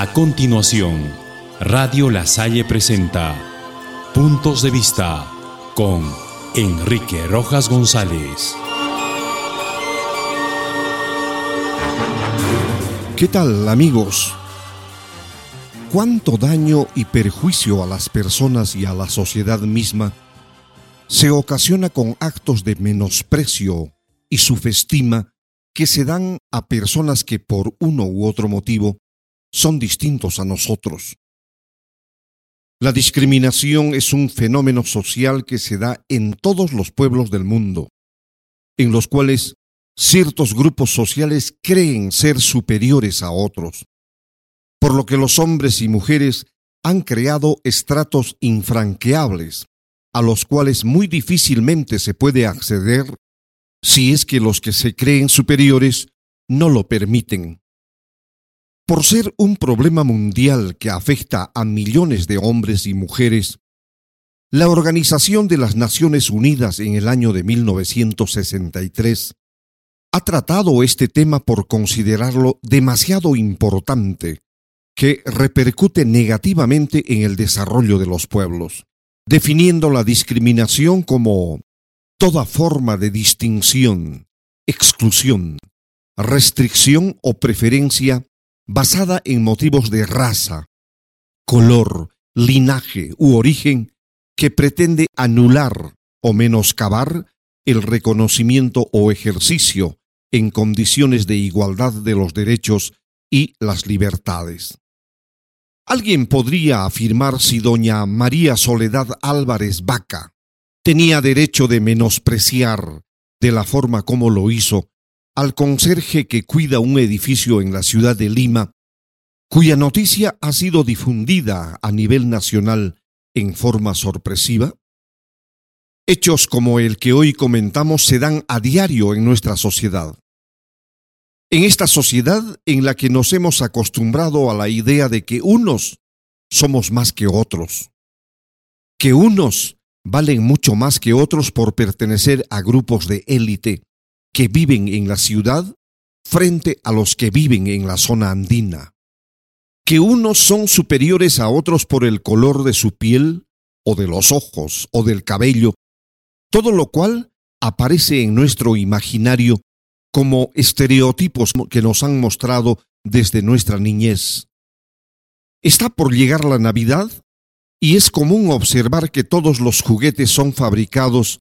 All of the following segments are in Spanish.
A continuación, Radio La Salle presenta Puntos de Vista con Enrique Rojas González. ¿Qué tal amigos? ¿Cuánto daño y perjuicio a las personas y a la sociedad misma se ocasiona con actos de menosprecio y subestima que se dan a personas que por uno u otro motivo son distintos a nosotros? La discriminación es un fenómeno social que se da en todos los pueblos del mundo, en los cuales ciertos grupos sociales creen ser superiores a otros, por lo que los hombres y mujeres han creado estratos infranqueables, a los cuales muy difícilmente se puede acceder si es que los que se creen superiores no lo permiten. Por ser un problema mundial que afecta a millones de hombres y mujeres, la Organización de las Naciones Unidas en el año de 1963 ha tratado este tema por considerarlo demasiado importante, que repercute negativamente en el desarrollo de los pueblos, definiendo la discriminación como toda forma de distinción, exclusión, restricción o preferencia basada en motivos de raza, color, linaje u origen que pretende anular o menoscabar el reconocimiento o ejercicio en condiciones de igualdad de los derechos y las libertades. Alguien podría afirmar si doña María Soledad Álvarez Vaca tenía derecho de menospreciar, de la forma como lo hizo, al conserje que cuida un edificio en la ciudad de Lima, cuya noticia ha sido difundida a nivel nacional en forma sorpresiva? Hechos como el que hoy comentamos se dan a diario en nuestra sociedad. En esta sociedad en la que nos hemos acostumbrado a la idea de que unos somos más que otros, que unos valen mucho más que otros por pertenecer a grupos de élite que viven en la ciudad frente a los que viven en la zona andina, que unos son superiores a otros por el color de su piel o de los ojos o del cabello todo lo cual aparece en nuestro imaginario como estereotipos que nos han mostrado desde nuestra niñez. Está por llegar la Navidad y es común observar que todos los juguetes son fabricados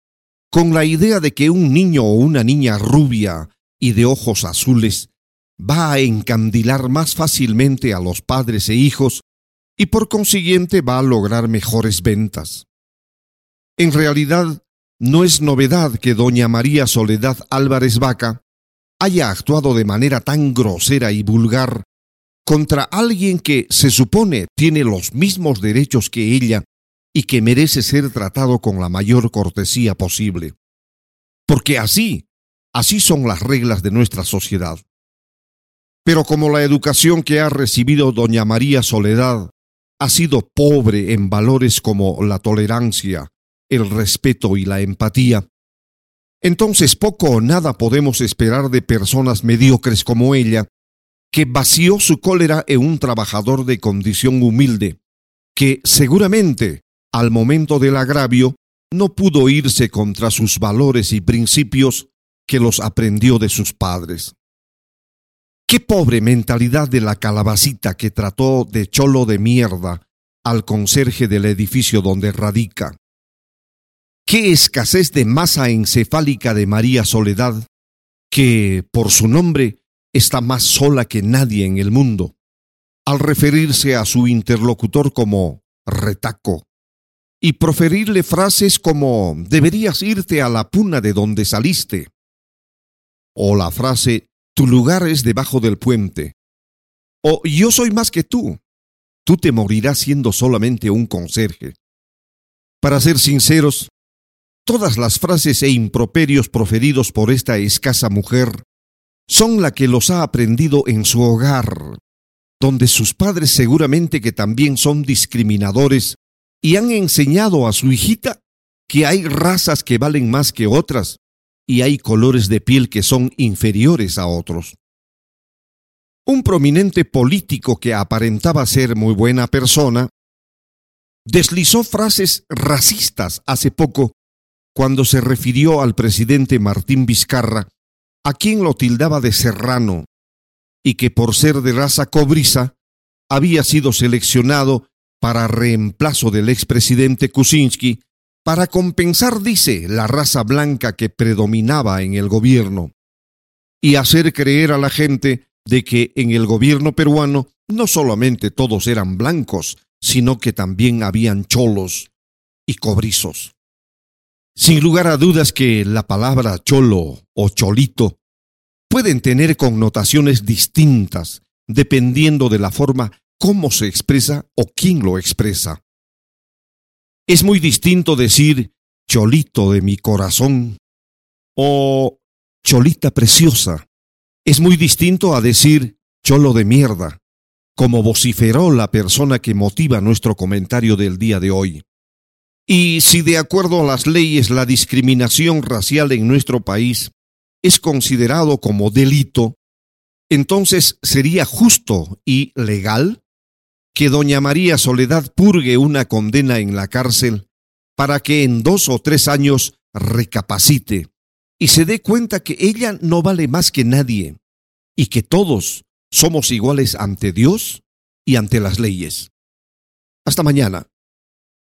con la idea de que un niño o una niña rubia y de ojos azules va a encandilar más fácilmente a los padres e hijos y por consiguiente va a lograr mejores ventas. En realidad, no es novedad que doña María Soledad Álvarez Vaca haya actuado de manera tan grosera y vulgar contra alguien que se supone tiene los mismos derechos que ella y que merece ser tratado con la mayor cortesía posible. Porque así, así son las reglas de nuestra sociedad. Pero como la educación que ha recibido doña María Soledad ha sido pobre en valores como la tolerancia, el respeto y la empatía, entonces poco o nada podemos esperar de personas mediocres como ella, que vació su cólera en un trabajador de condición humilde, que seguramente, al momento del agravio, no pudo irse contra sus valores y principios que los aprendió de sus padres. Qué pobre mentalidad de la calabacita que trató de cholo de mierda al conserje del edificio donde radica. Qué escasez de masa encefálica de María Soledad, que, por su nombre, está más sola que nadie en el mundo, al referirse a su interlocutor como retaco, y proferirle frases como deberías irte a la puna de donde saliste, o la frase tu lugar es debajo del puente, o yo soy más que tú, tú te morirás siendo solamente un conserje. Para ser sinceros, Todas las frases e improperios proferidos por esta escasa mujer son la que los ha aprendido en su hogar, donde sus padres seguramente que también son discriminadores y han enseñado a su hijita que hay razas que valen más que otras y hay colores de piel que son inferiores a otros. un prominente político que aparentaba ser muy buena persona, deslizó frases racistas hace poco cuando se refirió al presidente Martín Vizcarra, a quien lo tildaba de serrano, y que por ser de raza cobriza había sido seleccionado para reemplazo del expresidente Kuczynski para compensar, dice, la raza blanca que predominaba en el gobierno y hacer creer a la gente de que en el gobierno peruano no solamente todos eran blancos, sino que también habían cholos y cobrizos. Sin lugar a dudas que la palabra cholo o cholito pueden tener connotaciones distintas dependiendo de la forma cómo se expresa o quién lo expresa. Es muy distinto decir cholito de mi corazón o cholita preciosa. Es muy distinto a decir cholo de mierda, como vociferó la persona que motiva nuestro comentario del día de hoy. Y si de acuerdo a las leyes la discriminación racial en nuestro país es considerado como delito, entonces sería justo y legal que doña María Soledad purgue una condena en la cárcel para que en dos o tres años recapacite y se dé cuenta que ella no vale más que nadie y que todos somos iguales ante Dios y ante las leyes. Hasta mañana.